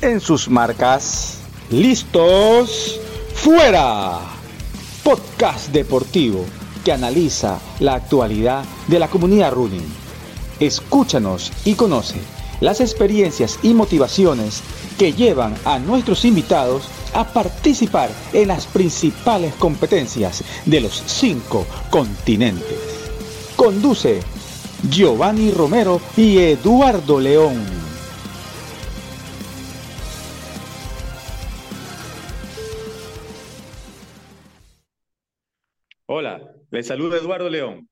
en sus marcas. ¿Listos? ¡Fuera! Podcast deportivo que analiza la actualidad de la comunidad running. Escúchanos y conoce las experiencias y motivaciones que llevan a nuestros invitados a participar en las principales competencias de los cinco continentes. Conduce Giovanni Romero y Eduardo León. Les saluda Eduardo León.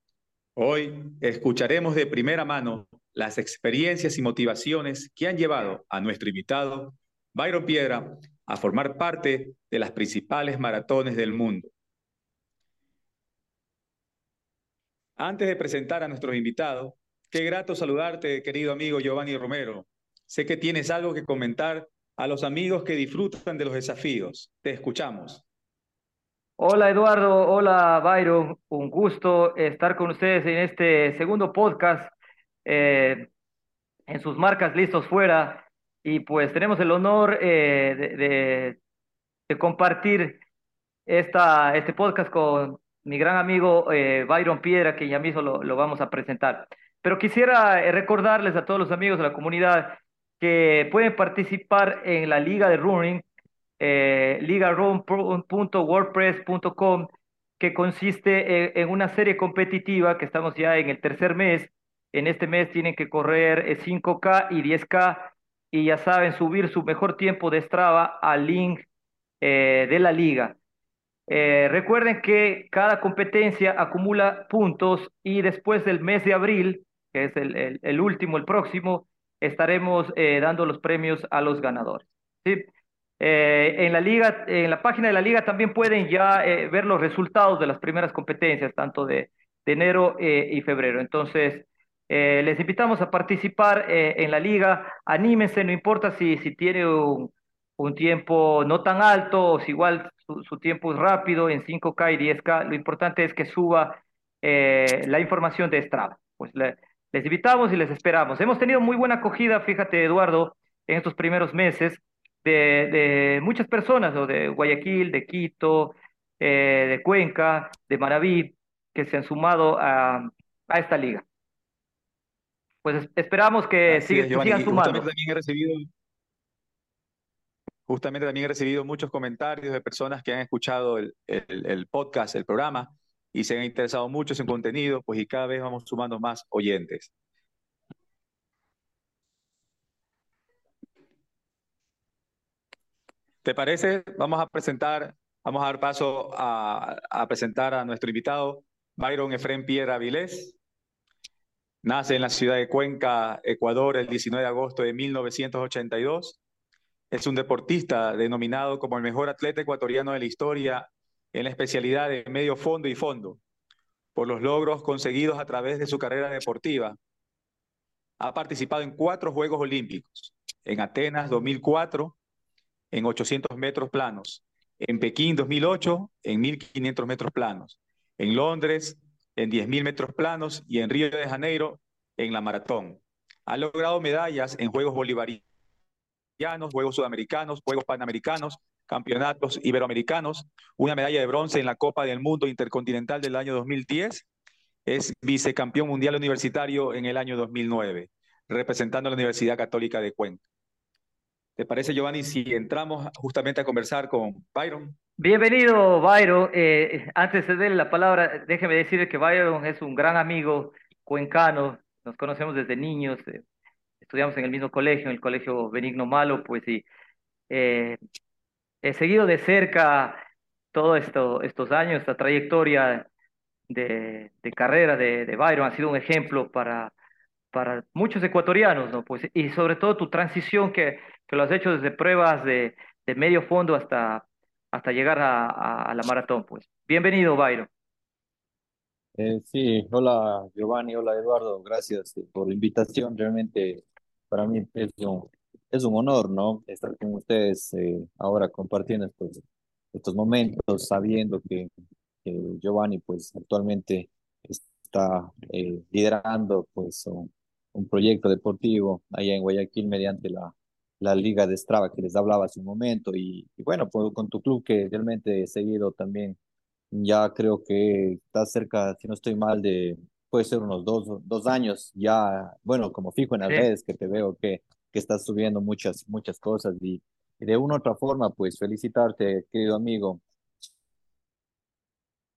Hoy escucharemos de primera mano las experiencias y motivaciones que han llevado a nuestro invitado, Byron Piedra, a formar parte de las principales maratones del mundo. Antes de presentar a nuestros invitados, qué grato saludarte, querido amigo Giovanni Romero. Sé que tienes algo que comentar a los amigos que disfrutan de los desafíos. Te escuchamos. Hola Eduardo, hola Byron, un gusto estar con ustedes en este segundo podcast eh, en sus marcas listos fuera. Y pues tenemos el honor eh, de, compartir esta, este podcast con mi gran amigo eh, Byron Piedra, que ya mismo lo, lo, vamos a presentar. Pero quisiera recordarles a todos los amigos de la comunidad que pueden participar en la Liga de Running, eh, ligarun.wordpress.com, que consiste en, una serie competitiva que estamos ya en el tercer mes. En este mes tienen que correr 5K y 10K y ya saben subir su mejor tiempo de Strava al link eh, de la liga. Eh, recuerden que cada competencia acumula puntos y después del mes de abril, que es el, el, último, el próximo, estaremos eh, dando los premios a los ganadores. ¿sí? En la liga, en la página de la liga también pueden ya ver los resultados de las primeras competencias, tanto de, enero y febrero. Entonces, les invitamos a participar en la liga. Anímense, no importa si, si tiene un, un tiempo no tan alto o si igual su, tiempo es rápido en 5K y 10K, lo importante es que suba eh, la información de Strava. Pues les invitamos y les esperamos. Hemos tenido muy buena acogida, fíjate Eduardo, en estos primeros meses de, de muchas personas, o de Guayaquil, de Quito, eh, de Cuenca, de Maraví, que se han sumado a, a esta liga. Pues esperamos que sigan sumando. También he recibido Justamente también he recibido muchos comentarios de personas que han escuchado el, el, podcast, el programa, y se han interesado mucho en contenido, pues y cada vez vamos sumando más oyentes. ¿Te parece? Vamos a presentar, vamos a dar paso a, presentar a nuestro invitado, Byron Efren Piedra Vilés. Nace en la ciudad de Cuenca, Ecuador, el 19 de agosto de 1982 es un deportista denominado como el mejor atleta ecuatoriano de la historia en la especialidad de medio fondo y fondo, por los logros conseguidos a través de su carrera deportiva. Ha participado en cuatro Juegos Olímpicos, en Atenas 2004, en 800 metros planos, en Pekín 2008, en 1500 metros planos, en Londres en 10.000 metros planos y en Río de Janeiro en la maratón. Ha logrado medallas en Juegos Bolivarianos Juegos Sudamericanos, Juegos Panamericanos, Campeonatos Iberoamericanos, una medalla de bronce en la Copa del Mundo Intercontinental del año 2010, es vicecampeón mundial universitario en el año 2009, representando a la Universidad Católica de Cuenca. ¿Te parece, Giovanni, si entramos justamente a conversar con Byron? Bienvenido, Byron. Eh, antes de darle la palabra, déjeme decirle que Byron es un gran amigo cuencano, nos conocemos desde niños, eh, estudiamos en el mismo colegio, en el colegio Benigno Malo, pues sí, eh, he seguido de cerca todos esto, estos años, esta trayectoria de, de carrera de, de, Byron, ha sido un ejemplo para, para muchos ecuatorianos, ¿no? Pues, y sobre todo tu transición que, que lo has hecho desde pruebas de, de medio fondo hasta, hasta llegar a, a, a la maratón, pues. Bienvenido, Byron. Eh, sí, hola Giovanni, hola Eduardo, gracias eh, por la invitación. Realmente para mí es un, es un honor, ¿no? Estar con ustedes eh, ahora compartiendo estos, estos momentos, sabiendo que, Giovanni, pues, actualmente está eh, liderando, pues, un, proyecto deportivo allá en Guayaquil mediante la, la liga de Strava que les hablaba hace un momento y, bueno, pues, con tu club que realmente he seguido también, ya creo que está cerca, si no estoy mal, de, puede ser unos dos, dos años ya, bueno, como fijo en las redes que te veo que, que estás subiendo muchas, muchas cosas y, de una u otra forma, pues felicitarte, querido amigo.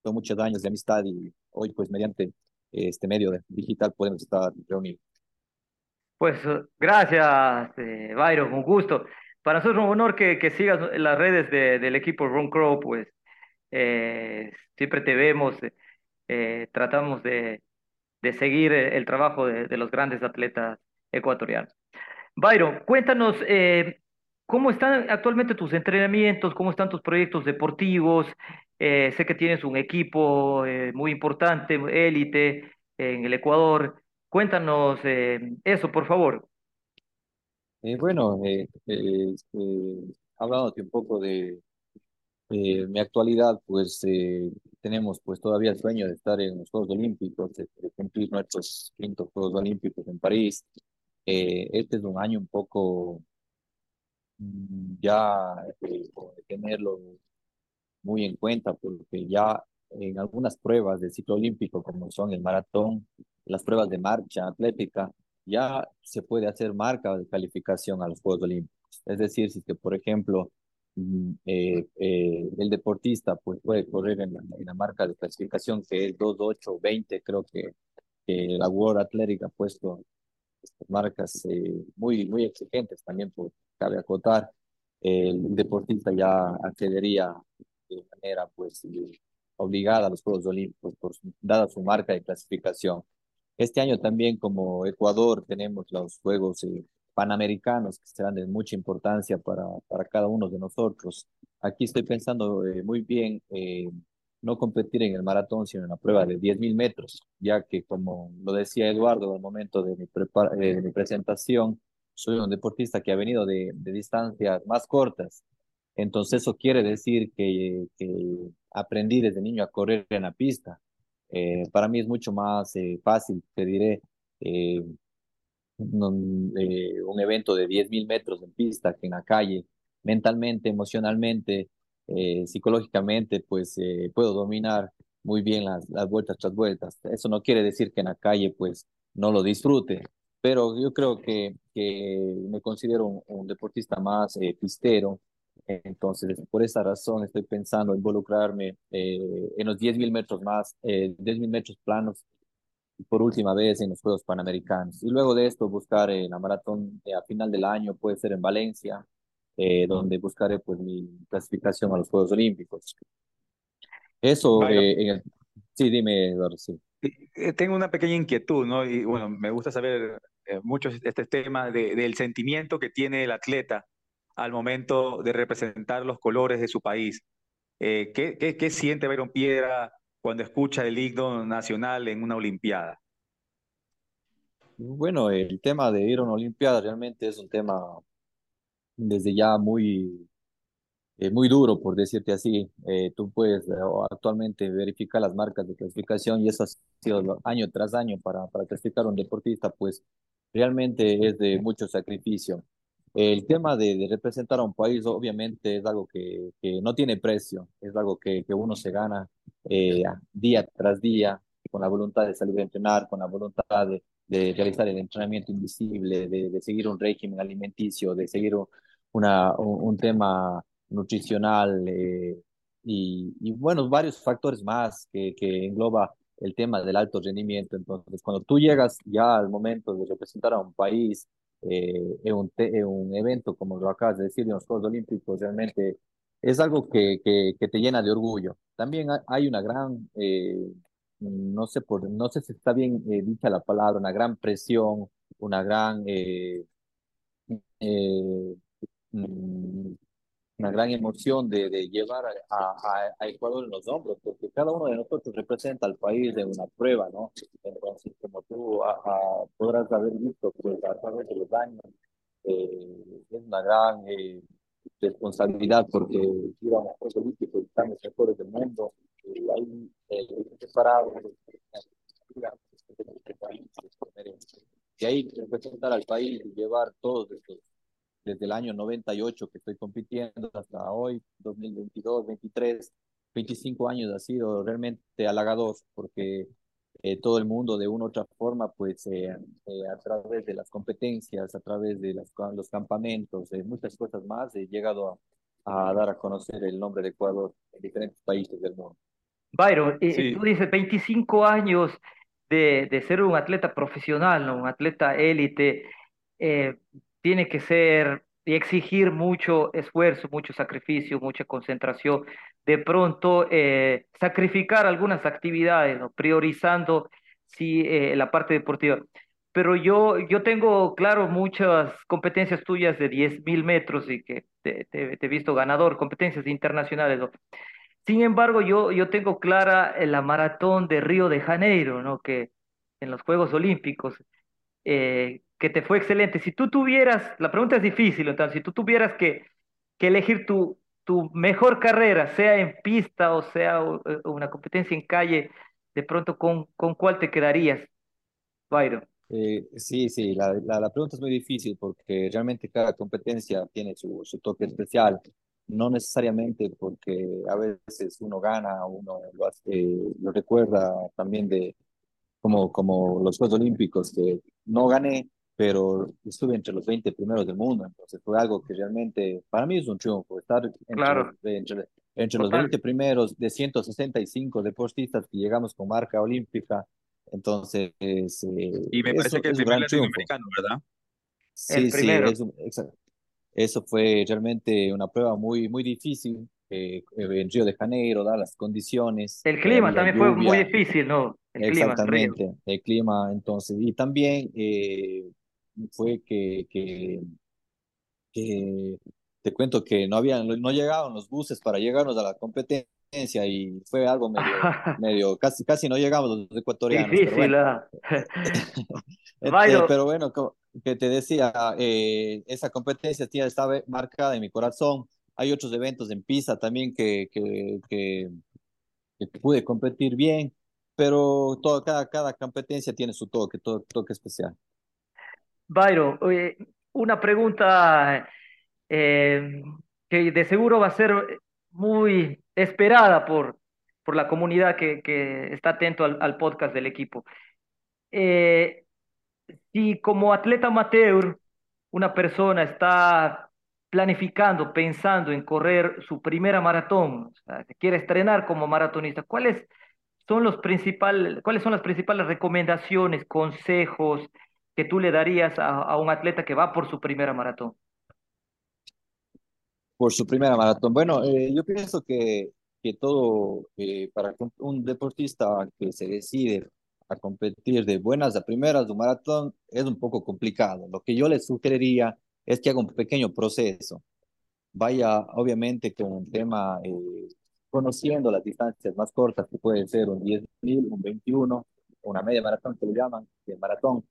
Son muchos años de amistad y hoy pues mediante este medio digital podemos estar reunidos. Pues gracias, eh, Byron, un gusto. Para nosotros es un honor que, que sigas las redes de, del equipo Ron Crow, pues eh, siempre te vemos, eh, tratamos de, de, seguir el trabajo de, de, los grandes atletas ecuatorianos. Byron, cuéntanos eh, cómo están actualmente tus entrenamientos, cómo están tus proyectos deportivos. Eh, sé que tienes un equipo eh, muy importante, élite en el Ecuador. Cuéntanos eh, eso, por favor. bueno, hablándote un poco de mi actualidad, pues tenemos pues todavía el sueño de estar en los Juegos Olímpicos, de, cumplir nuestros quintos Juegos Olímpicos en París. este es un año un poco mm, ya de tenerlo muy en cuenta porque ya en algunas pruebas del ciclo olímpico, como son el maratón, las pruebas de marcha atlética, ya se puede hacer marca de calificación a los Juegos Olímpicos. Es decir, si que, por ejemplo, mm, eh, eh, el deportista pues, puede correr en la, marca de clasificación que es 2.8.20, creo que, que la World Athletic ha puesto marcas eh, muy, muy exigentes también, por, cabe acotar, el deportista ya accedería de manera pues obligada a los Juegos Olímpicos, por, dada su marca de clasificación. Este año también como Ecuador tenemos los Juegos eh, Panamericanos que serán de mucha importancia para, para cada uno de nosotros. Aquí estoy pensando eh, muy bien eh, no competir en el maratón, sino en la prueba de 10.000 metros, ya que como lo decía Eduardo al momento de mi, presentación, soy un deportista que ha venido de, de distancias más cortas entonces eso quiere decir que, que aprendí desde niño a correr en la pista. Eh, para mí es mucho más eh, fácil, te diré, eh, un, un, evento de 10.000 metros en pista que en la calle, mentalmente, emocionalmente, psicológicamente, pues puedo dominar muy bien las, las vueltas tras vueltas. Eso no quiere decir que en la calle pues no lo disfrute, pero yo creo que, que me considero un, un deportista más pistero, entonces, por esa razón estoy pensando involucrarme eh, en los 10.000 metros más, eh, 10.000 metros planos, por última vez en los Juegos Panamericanos. Y luego de esto buscar en la maratón eh, a final del año, puede ser en Valencia, eh, donde buscaré pues mi clasificación a los Juegos Olímpicos. Eso, en sí, dime, Eduardo, sí. Tengo una pequeña inquietud, ¿no? Y bueno, me gusta saber mucho este tema de, del sentimiento que tiene el atleta al momento de representar los colores de su país. Eh, ¿qué, qué, qué, siente Byron Piedra cuando escucha el himno nacional en una Olimpiada? Bueno, el tema de ir a una Olimpiada realmente es un tema desde ya muy, eh, muy duro, por decirte así. Eh, tú puedes actualmente verificar las marcas de clasificación y eso ha sido año tras año para, para clasificar a un deportista, pues realmente es de mucho sacrificio. El tema de, representar a un país obviamente es algo que, que no tiene precio, es algo que, que uno se gana eh, día tras día con la voluntad de salir a entrenar, con la voluntad de, de realizar el entrenamiento invisible, de, de, seguir un régimen alimenticio, de seguir una, un, tema nutricional eh, y, y, bueno, varios factores más que, que engloba el tema del alto rendimiento. Entonces, cuando tú llegas ya al momento de representar a un país, eh, en, un, un, evento como lo acabas de decir en los Juegos Olímpicos, realmente es algo que, que, que te llena de orgullo. También hay una gran, eh, no, sé por, no sé si está bien eh, dicha la palabra, una gran presión, una gran eh, mm, una gran emoción de, de llevar a, a, a, Ecuador en los hombros, porque cada uno de nosotros representa al país de una prueba, ¿no? Entonces, como tú a, podrás haber visto, pues a través de los años, eh, es una gran eh, responsabilidad porque ir a un Juego Olímpico y estamos mejores del mundo, y hay eh, separados, y ahí representar al país y llevar todos estos desde el año 98 que estoy compitiendo hasta hoy, 2022, 23, 25 años ha sido realmente halagador porque eh, todo el mundo de una u otra forma, pues eh, eh, a través de las competencias, a través de las, los campamentos, de muchas cosas más, he llegado a, a, dar a conocer el nombre de Ecuador en diferentes países del mundo. Byron, sí. tú dices 25 años de, de, ser un atleta profesional, ¿no? un atleta élite, tiene que ser y exigir mucho esfuerzo, mucho sacrificio, mucha concentración, de pronto eh, sacrificar algunas actividades, ¿no? priorizando sí, eh, la parte deportiva. Pero yo, yo tengo, claro, muchas competencias tuyas de 10.000 metros y que te, te, te, he visto ganador, competencias internacionales. ¿no? Sin embargo, yo, yo tengo clara la maratón de Río de Janeiro, ¿no? que en los Juegos Olímpicos, eh, que te fue excelente. Si tú tuvieras, la pregunta es difícil, entonces, si tú tuvieras que, que elegir tu, tu mejor carrera, sea en pista o sea eh, una competencia en calle, de pronto, ¿con, con cuál te quedarías, Byron? Eh, sí, sí, la, la, la, pregunta es muy difícil porque realmente cada competencia tiene su, su toque especial. No necesariamente porque a veces uno gana, uno lo, hace, lo recuerda también de como, como los Juegos Olímpicos, que no gané, pero estuve entre los 20 primeros del mundo, entonces fue algo que realmente para mí es un triunfo, estar entre, claro. los, entre, entre los 20 primeros de 165 deportistas que llegamos con marca olímpica, entonces... Eh, y me parece que el primer latinoamericano, ¿verdad? Sí, el sí, primero. eso, eso fue realmente una prueba muy, muy difícil eh, en Río de Janeiro, ¿da? las condiciones. El clima también fue muy difícil, ¿no? El Exactamente, clima, el clima, entonces, y también eh, fue que, que, que, te cuento que no habían, no llegaban los buses para llegarnos a la competencia y fue algo medio, medio casi, casi no llegamos los ecuatorianos. Difícil, pero bueno, ah. pero bueno como que te decía, eh, esa competencia tía, estaba marcada en mi corazón. Hay otros eventos en Pisa también que, que, que, que pude competir bien pero todo, cada, cada competencia tiene su toque, todo, toque especial. Byron, una pregunta eh, que de seguro va a ser muy esperada por, por la comunidad que, que está atento al, al podcast del equipo. Eh, si como atleta amateur una persona está planificando, pensando en correr su primera maratón, o sea, quiere estrenar como maratonista, ¿cuál es son los cuáles son las principales recomendaciones, consejos que tú le darías a, a un atleta que va por su primera maratón? Por su primera maratón. Bueno, eh, yo pienso que, que todo, eh, para un deportista que se decide a competir de buenas a primeras de un maratón es un poco complicado. Lo que yo le sugeriría es que haga un pequeño proceso. Vaya, obviamente, con un tema eh, conociendo las distancias más cortas, que pueden ser un 10.000, un 21, una media maratón que le llaman, de maratón.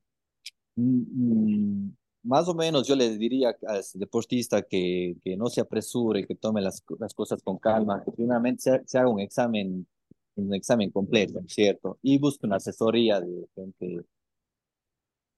Mm, más o menos yo le diría al deportista que, que no se apresure, que tome las, las cosas con calma, que primeramente se, se haga un examen, un examen completo, ¿cierto? Y busque una asesoría de gente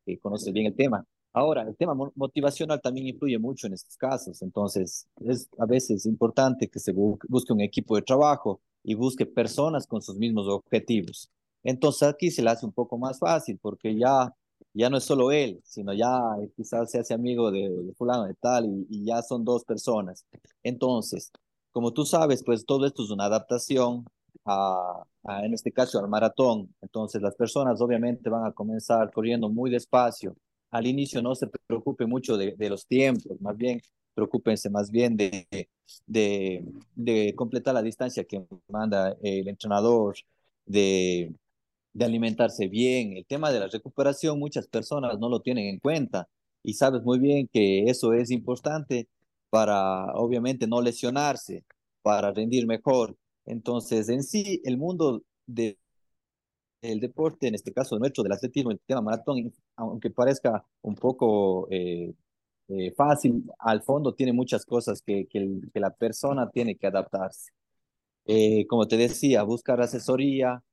que conoce bien el tema. Ahora, el tema motivacional también influye mucho en estos casos, entonces es a veces importante que se busque un equipo de trabajo y busque personas con sus mismos objetivos. Entonces aquí se le hace un poco más fácil porque ya, ya no es solo él, sino ya quizás se hace amigo de, de fulano de tal y, ya son dos personas. Entonces, como tú sabes, pues todo esto es una adaptación a, en este caso, al maratón. Entonces las personas obviamente van a comenzar corriendo muy despacio al inicio no se preocupe mucho de, de los tiempos, más bien preocúpense más bien de, de, de, completar la distancia que manda el entrenador, de, de alimentarse bien. El tema de la recuperación muchas personas no lo tienen en cuenta y sabes muy bien que eso es importante para obviamente no lesionarse, para rendir mejor. Entonces, en sí, el mundo de, el deporte, en este caso nuestro, del atletismo, el tema maratón, aunque parezca un poco eh, eh, fácil, al fondo tiene muchas cosas que, que la persona tiene que adaptarse. Eh, como te decía, buscar asesoría,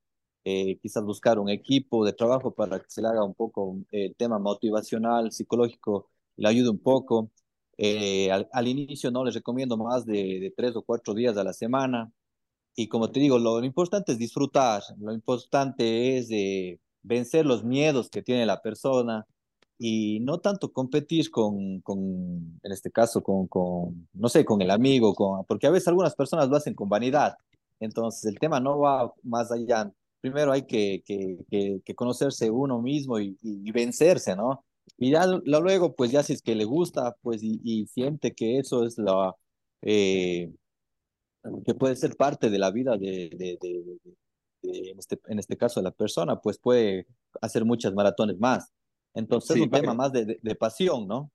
eh, quizás buscar un equipo de trabajo para que se le haga un poco el tema motivacional, psicológico, le ayude un poco. Eh, al, al, inicio no les recomiendo más de, de, tres o cuatro días a la semana. Y como te digo, lo, lo importante es disfrutar, lo importante es de vencer los miedos que tiene la persona y no tanto competir con, con en este caso, con, con, no sé, con el amigo, con, porque a veces algunas personas lo hacen con vanidad. Entonces el tema no va más allá. Primero hay que, que, que, que conocerse uno mismo y, y, y vencerse, ¿no? Y ya luego, pues ya si es que le gusta, pues y, y siente que eso es la, eh, que puede ser parte de la vida de, de, de, de, en, este, en este caso de la persona, pues puede hacer muchas maratones más. Entonces sí, es un vale. tema más de, de, pasión, ¿no?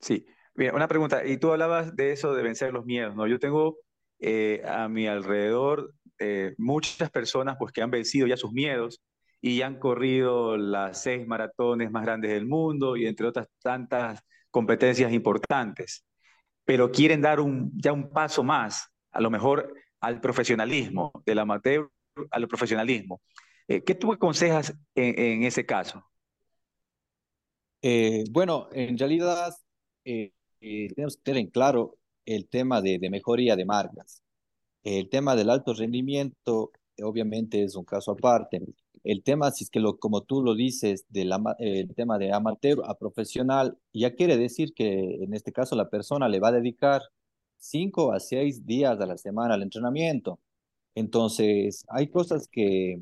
Sí, bien, una pregunta, y tú hablabas de eso de vencer los miedos, ¿no? Yo tengo eh, a mi alrededor eh, muchas personas pues que han vencido ya sus miedos y han corrido las seis maratones más grandes del mundo y entre otras tantas competencias importantes, pero quieren dar un, ya un paso más, a lo mejor al profesionalismo, del amateur al profesionalismo. Eh, ¿Qué tú aconsejas en, en ese caso? Eh, bueno, en realidad eh, eh, tenemos que tener en claro el tema de, de, mejoría de marcas. El tema del alto rendimiento, obviamente, es un caso aparte. El tema, si es que lo, como tú lo dices, del el tema de amateur a profesional, ya quiere decir que en este caso la persona le va a dedicar cinco a seis días a la semana al entrenamiento. Entonces, hay cosas que,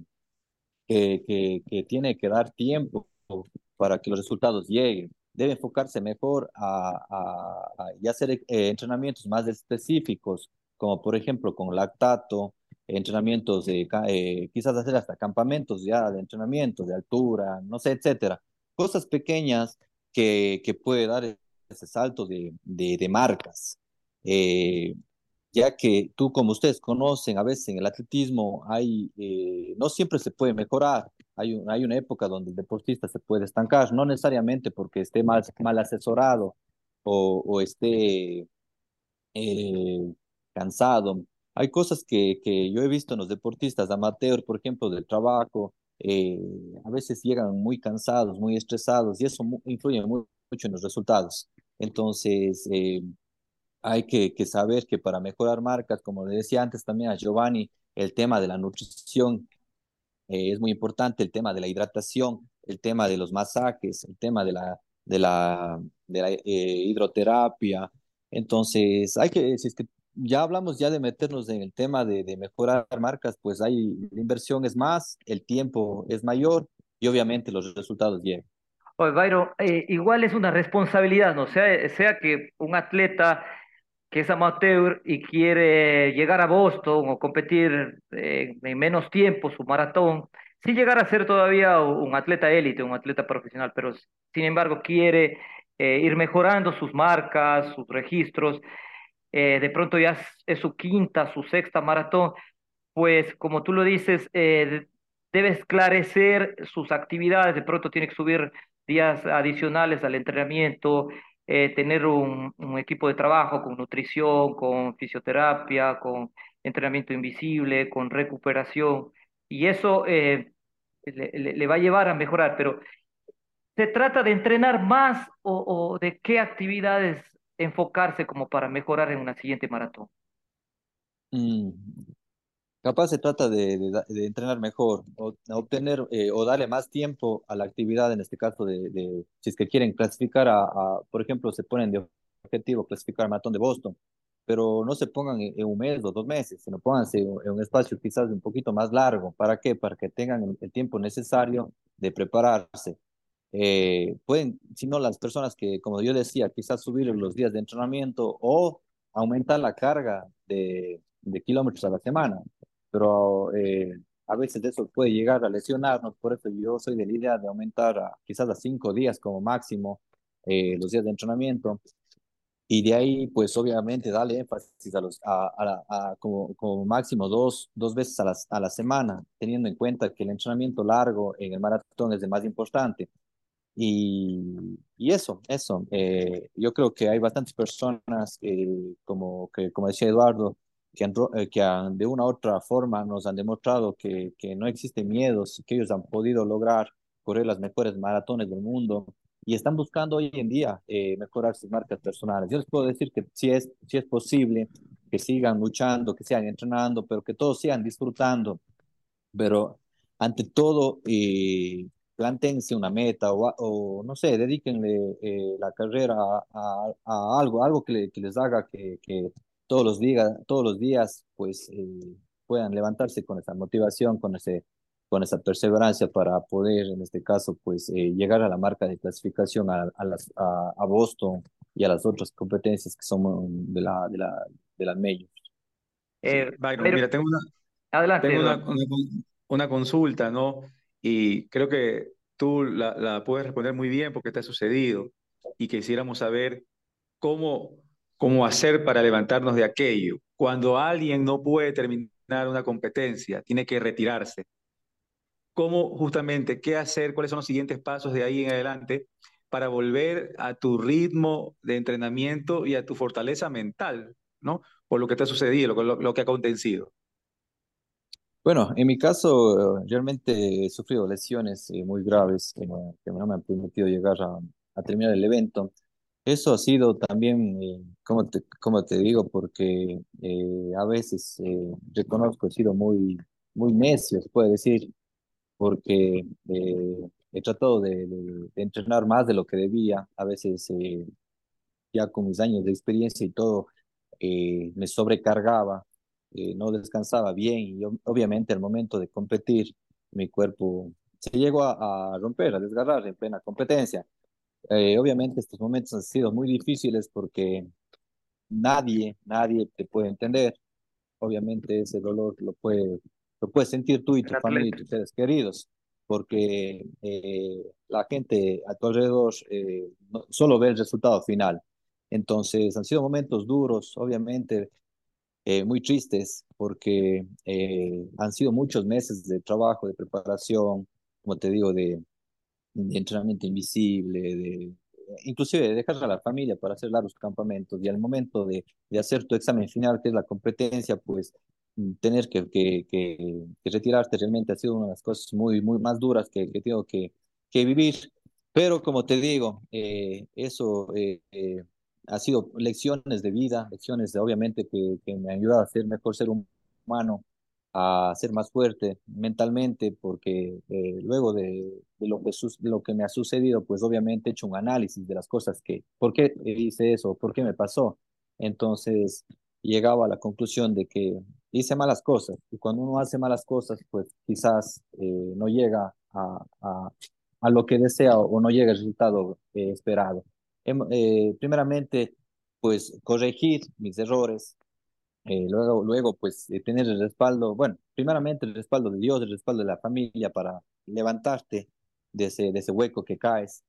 que, que tiene que dar tiempo para que los resultados lleguen. Debe enfocarse mejor a, a, a y hacer eh, entrenamientos más específicos, como por ejemplo con lactato, entrenamientos de, eh, quizás hacer hasta campamentos ya de entrenamiento, de altura, no sé, etcétera. Cosas pequeñas que, que puede dar ese salto de, de, de marcas. Eh, ya que tú, como ustedes conocen, a veces en el atletismo hay, eh, no siempre se puede mejorar. Hay, un, hay una época donde el deportista se puede estancar, no necesariamente porque esté mal, mal asesorado o, o esté eh, cansado. Hay cosas que, que yo he visto en los deportistas amateur, por ejemplo, del trabajo, eh, a veces llegan muy cansados, muy estresados y eso influye mucho en los resultados. Entonces, eh, hay que, saber que para mejorar marcas, como le decía antes también a Giovanni, el tema de la nutrición eh, es muy importante, el tema de la hidratación, el tema de los masajes, el tema de la, eh, hidroterapia. Entonces, hay que, si es que ya hablamos ya de meternos en el tema de, de mejorar marcas, pues hay, la inversión es más, el tiempo es mayor y obviamente los resultados llegan. Oye, Byron, eh, igual es una responsabilidad, ¿no? Sea, sea que un atleta que es amateur y quiere llegar a Boston o competir eh, en menos tiempo su maratón, sin llegar a ser todavía un atleta élite, un atleta profesional, pero sin embargo quiere eh, ir mejorando sus marcas, sus registros, eh, de pronto ya es, su quinta, su sexta maratón, pues como tú lo dices, debe esclarecer sus actividades, de pronto tiene que subir días adicionales al entrenamiento, eh, tener un, un, equipo de trabajo con nutrición, con fisioterapia, con entrenamiento invisible, con recuperación, y eso eh, le, le, va a llevar a mejorar, pero ¿se trata de entrenar más o, o, de qué actividades enfocarse como para mejorar en una siguiente maratón? Mm, Capaz se trata de, de, de entrenar mejor, o obtener eh, o darle más tiempo a la actividad, en este caso de, de si es que quieren clasificar a, a, por ejemplo, se ponen de objetivo clasificar al maratón de Boston, pero no se pongan en, en un mes o dos meses, sino pónganse en un espacio quizás un poquito más largo. ¿Para qué? Para que tengan el, el tiempo necesario de prepararse. Eh, pueden, si no, las personas que, como yo decía, quizás subir los días de entrenamiento o aumentar la carga de, de kilómetros a la semana pero eh, a veces eso puede llegar a lesionarnos, por eso yo soy de la idea de aumentar a, quizás a cinco días como máximo eh, los días de entrenamiento y de ahí pues obviamente darle énfasis a los a, a, a como, como, máximo dos, dos veces a la, a la semana, teniendo en cuenta que el entrenamiento largo en el maratón es el más importante. Y, y eso, eso, eh, yo creo que hay bastantes personas eh, como, que, como decía Eduardo, que, han, eh, que han, de una u otra forma nos han demostrado que, que no existen miedos, que ellos han podido lograr correr las mejores maratones del mundo y están buscando hoy en día eh, mejorar sus marcas personales. Yo les puedo decir que si es, si es posible, que sigan luchando, que sigan entrenando, pero que todos sigan disfrutando. Pero ante todo, eh, plantense una meta o, o, no sé, dedíquenle eh, la carrera a, a, algo, algo que, que, les haga que, que todos los días, todos los días pues eh, puedan levantarse con esa motivación, con ese con esa perseverancia para poder, en este caso, pues eh, llegar a la marca de clasificación a, a, las, a, a, Boston y a las otras competencias que son de, la, de, la, de las medios. Eh, Byron, pero... mira, tengo, una, Adelante, tengo una, una, una, consulta, ¿no? Y creo que tú la, la puedes responder muy bien porque te ha sucedido y quisiéramos saber cómo, cómo hacer para levantarnos de aquello. Cuando alguien no puede terminar una competencia, tiene que retirarse cómo justamente, qué hacer, cuáles son los siguientes pasos de ahí en adelante para volver a tu ritmo de entrenamiento y a tu fortaleza mental, ¿no? Por lo que te ha sucedido, lo, lo que ha acontecido. Bueno, en mi caso, realmente he sufrido lesiones eh, muy graves que, no, me han permitido llegar a, a, terminar el evento. Eso ha sido también, eh, como, te, como te digo, porque eh, a veces eh, reconozco, he sido muy, muy necio, se puede decir, porque eh, he tratado de, de, de, entrenar más de lo que debía. A veces, eh, ya con mis años de experiencia y todo, eh, me sobrecargaba, no descansaba bien y obviamente al momento de competir, mi cuerpo se llegó a, a romper, a desgarrar en plena competencia. Obviamente estos momentos han sido muy difíciles porque nadie, nadie te puede entender. Obviamente ese dolor lo puede lo puedes sentir tú y tu familia y tus seres queridos, porque eh, la gente a tu alrededor eh, no, solo ve el resultado final. Entonces han sido momentos duros, obviamente eh, muy tristes, porque eh, han sido muchos meses de trabajo, de preparación, como te digo, de, de entrenamiento invisible, de inclusive de dejar a la familia para hacer largos campamentos y al momento de, de hacer tu examen final, que es la competencia, pues tener que, que, que, que, retirarte realmente ha sido una de las cosas muy, muy más duras que, que tengo que, que vivir. Pero como te digo, eh, eso eh, eh, ha sido lecciones de vida, lecciones de, obviamente que, que me han ayudado a ser mejor ser humano, a ser más fuerte mentalmente, porque eh, luego de, de, lo que de lo que me ha sucedido, pues obviamente he hecho un análisis de las cosas que, ¿por qué hice eso? ¿Por qué me pasó? Entonces, llegaba a la conclusión de que hice malas cosas. Y cuando uno hace malas cosas, pues quizás eh, no llega a, a, a, lo que desea o no llega al resultado eh, esperado. Eh, primeramente, pues corregir mis errores. Luego, luego, pues tener el respaldo, bueno, primeramente el respaldo de Dios, el respaldo de la familia para levantarte de ese, de ese hueco que caes.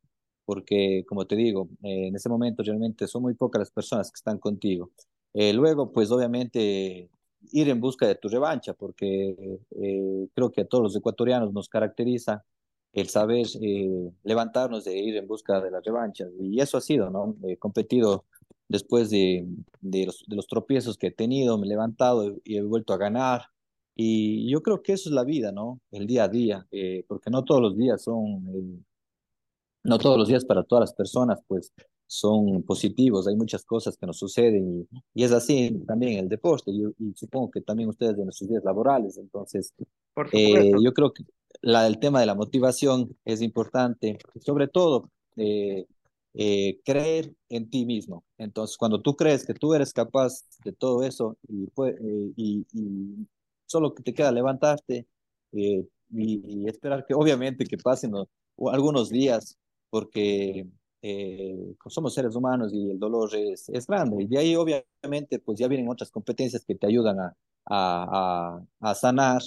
Porque, como te digo, en ese momento realmente son muy pocas las personas que están contigo. luego, pues obviamente ir en busca de tu revancha, porque eh, creo que a todos los ecuatorianos nos caracteriza el saber eh, levantarnos de ir en busca de las revanchas. Y eso ha sido, ¿no? Competido después de, de, los, de los tropiezos que he tenido, me he levantado y he vuelto a ganar. Y yo creo que eso es la vida, ¿no? El día a día, eh, porque no todos los días son, eh, no todos los días para todas las personas, pues son positivos, hay muchas cosas que nos suceden y, y es así también el deporte y, y, supongo que también ustedes en sus días laborales, entonces eh, yo creo que la, el tema de la motivación es importante, sobre todo eh, eh, creer en ti mismo, entonces cuando tú crees que tú eres capaz de todo eso y, y, y solo que te queda levantarte y, esperar que obviamente que pasen algunos días porque eh, somos seres humanos y el dolor es, es, grande. Y de ahí obviamente pues ya vienen otras competencias que te ayudan a, a, a, a sanar,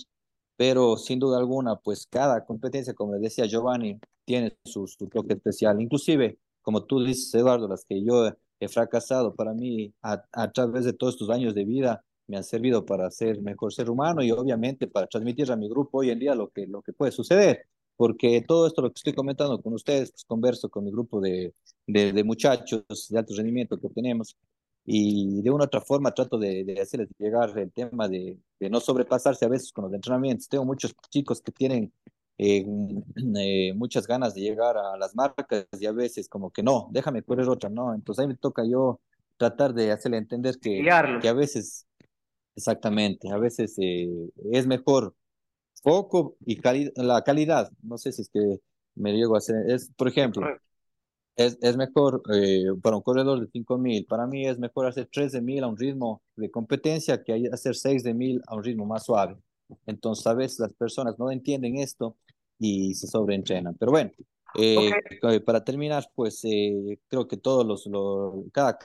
pero sin duda alguna pues cada competencia, como decía Giovanni, tiene su, su toque especial. Inclusive, como tú dices, Eduardo, las que yo he fracasado, para mí a, a través de todos estos años de vida, me han servido para ser mejor ser humano y obviamente para transmitir a mi grupo hoy en día lo que, lo que puede suceder porque todo esto lo que estoy comentando con ustedes, pues converso con mi grupo de, de, de, muchachos de alto rendimiento que tenemos y de una u otra forma trato de, de hacerles llegar el tema de, de, no sobrepasarse a veces con los entrenamientos. Tengo muchos chicos que tienen eh, eh, muchas ganas de llegar a las marcas y a veces como que no, déjame correr otra, ¿no? Entonces ahí me toca yo tratar de hacerle entender que, que a veces, exactamente, a veces es mejor poco y la calidad, no sé si es que me llego a hacer, es, por ejemplo, es, es mejor eh, para un corredor de 5000, para mí es mejor hacer 3 de 1000 a un ritmo de competencia que hacer 6 de 1000 a un ritmo más suave. Entonces, a veces las personas no entienden esto y se sobreentrenan. Pero bueno, eh, eh, para terminar, pues creo que todos los, los, cada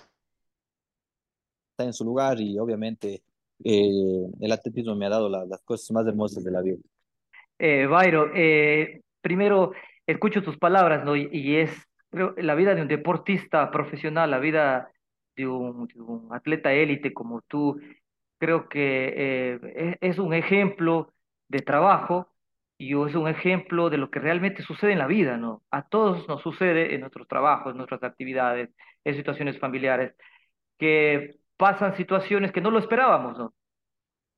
está en su lugar y obviamente el atletismo me ha dado las cosas más hermosas de la vida. Eh, Byron, primero escucho tus palabras, ¿no? y es la vida de un deportista profesional, la vida de un, atleta élite como tú, creo que eh, e, es un ejemplo de trabajo y es un ejemplo de lo que realmente sucede en la vida, ¿no? A todos nos sucede en nuestros trabajos, en nuestras actividades, en situaciones familiares, que pasan situaciones que no lo esperábamos, ¿no?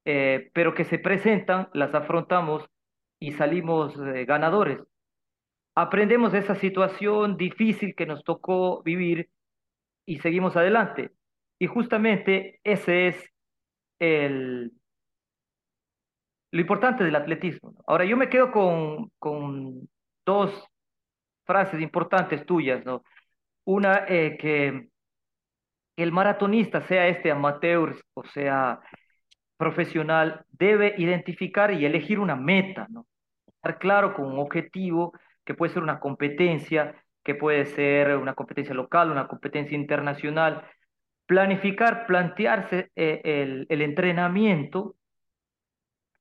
Eh, pero que se presentan, las afrontamos y salimos eh, ganadores aprendemos de esa situación difícil que nos tocó vivir y seguimos adelante. Y justamente ese es el, lo importante del atletismo. Ahora, yo me quedo con, con dos frases importantes tuyas, ¿no? Una, eh, que el maratonista, sea este amateur o sea profesional, debe identificar y elegir una meta, ¿no? Estar claro con un objetivo que puede ser una competencia, que puede ser una competencia local, una competencia internacional. Planificar, plantearse eh, el, entrenamiento.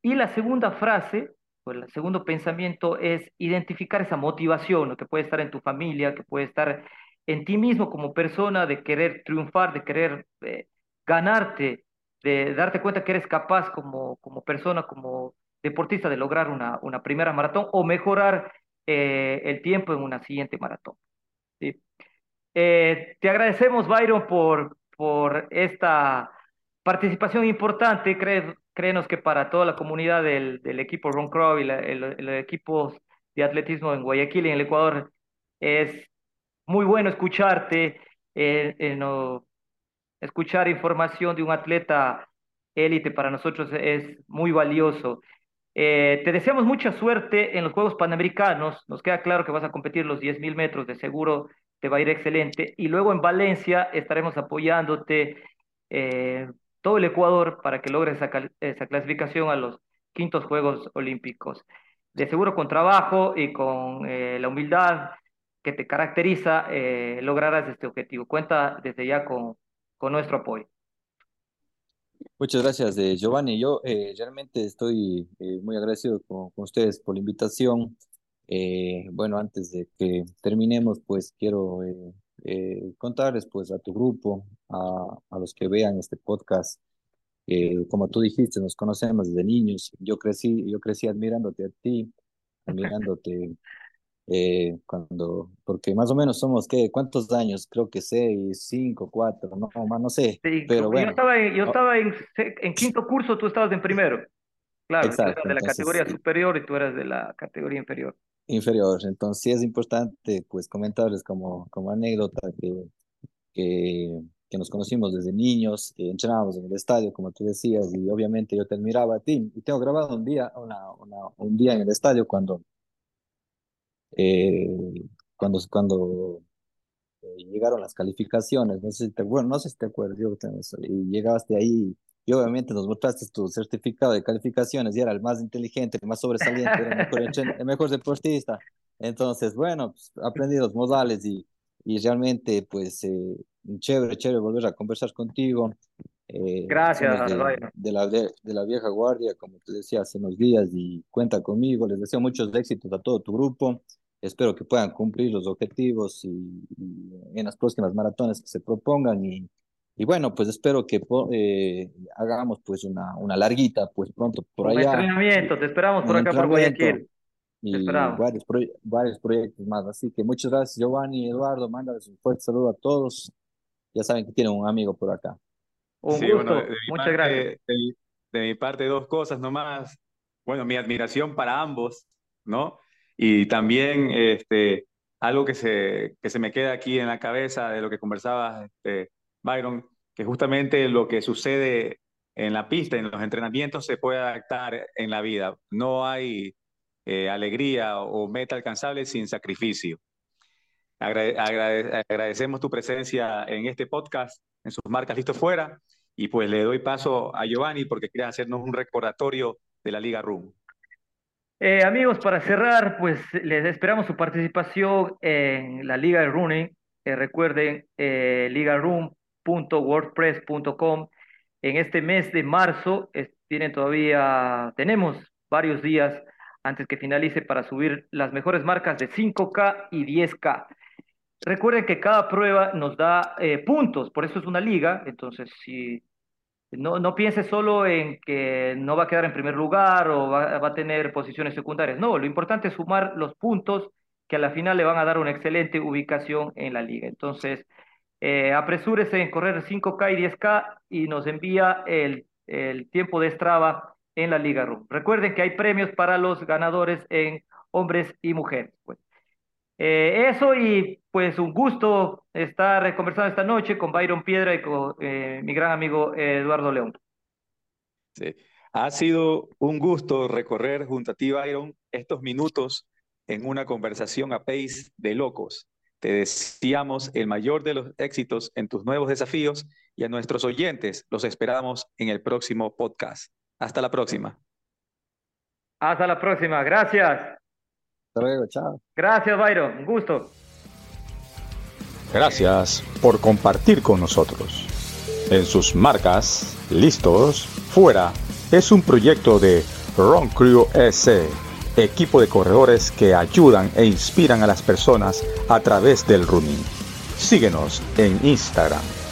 Y la segunda frase, o el segundo pensamiento es identificar esa motivación, que puede estar en tu familia, que puede estar en ti mismo como persona, de querer triunfar, de querer eh, ganarte, de darte cuenta que eres capaz como, como persona, como deportista, de lograr una, una primera maratón o mejorar eh, el tiempo en una siguiente maratón. ¿sí? Te agradecemos, Byron, por, por esta participación importante. créenos que para toda la comunidad del, del equipo Ron Crow y la, el, equipo de atletismo en Guayaquil y en el Ecuador es muy bueno escucharte, eh, no, escuchar información de un atleta élite para nosotros es muy valioso. Eh, te deseamos mucha suerte en los Juegos Panamericanos. Nos queda claro que vas a competir los 10.000 metros, de seguro te va a ir excelente. Y luego en Valencia estaremos apoyándote eh, todo el Ecuador para que logres esa, clasificación a los quintos Juegos Olímpicos. De seguro con trabajo y con eh, la humildad que te caracteriza, lograrás este objetivo. Cuenta desde ya con, con nuestro apoyo. Muchas gracias, eh, Giovanni. Yo eh, realmente estoy eh, muy agradecido con, ustedes por la invitación. Bueno, antes de que terminemos, pues quiero contarles pues a tu grupo, a, a, los que vean este podcast. como tú dijiste, nos conocemos desde niños. Yo crecí, yo crecí admirándote a ti, admirándote eh, cuando, porque más o menos somos, ¿qué? ¿Cuántos años? Creo que seis, cinco, cuatro, no, más no sé, pero bueno. Yo estaba, en, yo estaba en, en, quinto curso, tú estabas en primero. Claro, tú eras de la categoría superior y tú eras de la categoría inferior. Inferior, entonces es importante pues comentarles como, como anécdota que, que, nos conocimos desde niños, que entrenábamos en el estadio, como tú decías, y obviamente yo te admiraba a ti, y tengo grabado un día, una, un día en el estadio cuando eh, cuando, cuando eh, llegaron las calificaciones, no sé si te, bueno, no sé si te acuerdas, yo, y llegaste ahí y obviamente nos mostraste tu certificado de calificaciones y era el más inteligente, el más sobresaliente, el mejor, el mejor deportista. Entonces, bueno, pues, aprendí los modales y, y realmente, pues, eh, chévere, chévere volver a conversar contigo. Eh, Gracias, de, de, la, de, la vieja guardia, como te decía hace unos días, y cuenta conmigo. Les deseo muchos éxitos a todo tu grupo. Espero que puedan cumplir los objetivos y, en las próximas maratones que se propongan. Y, y bueno, pues espero que eh, hagamos pues una, una larguita, pues pronto por allá. Un entrenamiento, te esperamos por acá por Guayaquil. Y varios, varios proyectos más. Así que muchas gracias, Giovanni y Eduardo. Mándales un fuerte saludo a todos. Ya saben que tienen un amigo por acá. Un gusto, muchas gracias. De, de mi parte, dos cosas nomás. Bueno, mi admiración para ambos, ¿no? Y también este, algo que se, que se me queda aquí en la cabeza de lo que conversaba este, Byron, que justamente lo que sucede en la pista, en los entrenamientos, se puede adaptar en la vida. No hay eh, alegría o meta alcanzable sin sacrificio. agradecemos tu presencia en este podcast, en sus marcas Listo Fuera, y pues le doy paso a Giovanni porque quiere hacernos un recordatorio de la Liga Room. Eh, amigos, para cerrar, pues les esperamos su participación en la Liga de Running. Eh, recuerden, eh, ligaroom.wordpress.com. En este mes de marzo tienen todavía, tenemos varios días antes que finalice para subir las mejores marcas de 5K y 10K. Recuerden que cada prueba nos da eh, puntos, por eso es una liga, entonces si no, no piense solo en que no va a quedar en primer lugar o va, a tener posiciones secundarias, no, lo importante es sumar los puntos que a la final le van a dar una excelente ubicación en la liga. Entonces, eh, apresúrese en correr 5K y 10K y nos envía el, el tiempo de Strava en la Liga RUM. Recuerden que hay premios para los ganadores en hombres y mujeres. Pues. Eh, eso y pues un gusto estar conversando esta noche con Byron Piedra y con eh, mi gran amigo Eduardo León. Sí. Ha sido un gusto recorrer junto a ti, Byron, estos minutos en una conversación a pace de locos. Te deseamos el mayor de los éxitos en tus nuevos desafíos y a nuestros oyentes los esperamos en el próximo podcast. Hasta la próxima. Hasta la próxima. Gracias. Hasta luego. Chao. Gracias, Byron. Un gusto. Gracias por compartir con nosotros. En sus marcas, listos, fuera, es un proyecto de Ron Crew S, equipo de corredores que ayudan e inspiran a las personas a través del running. Síguenos en Instagram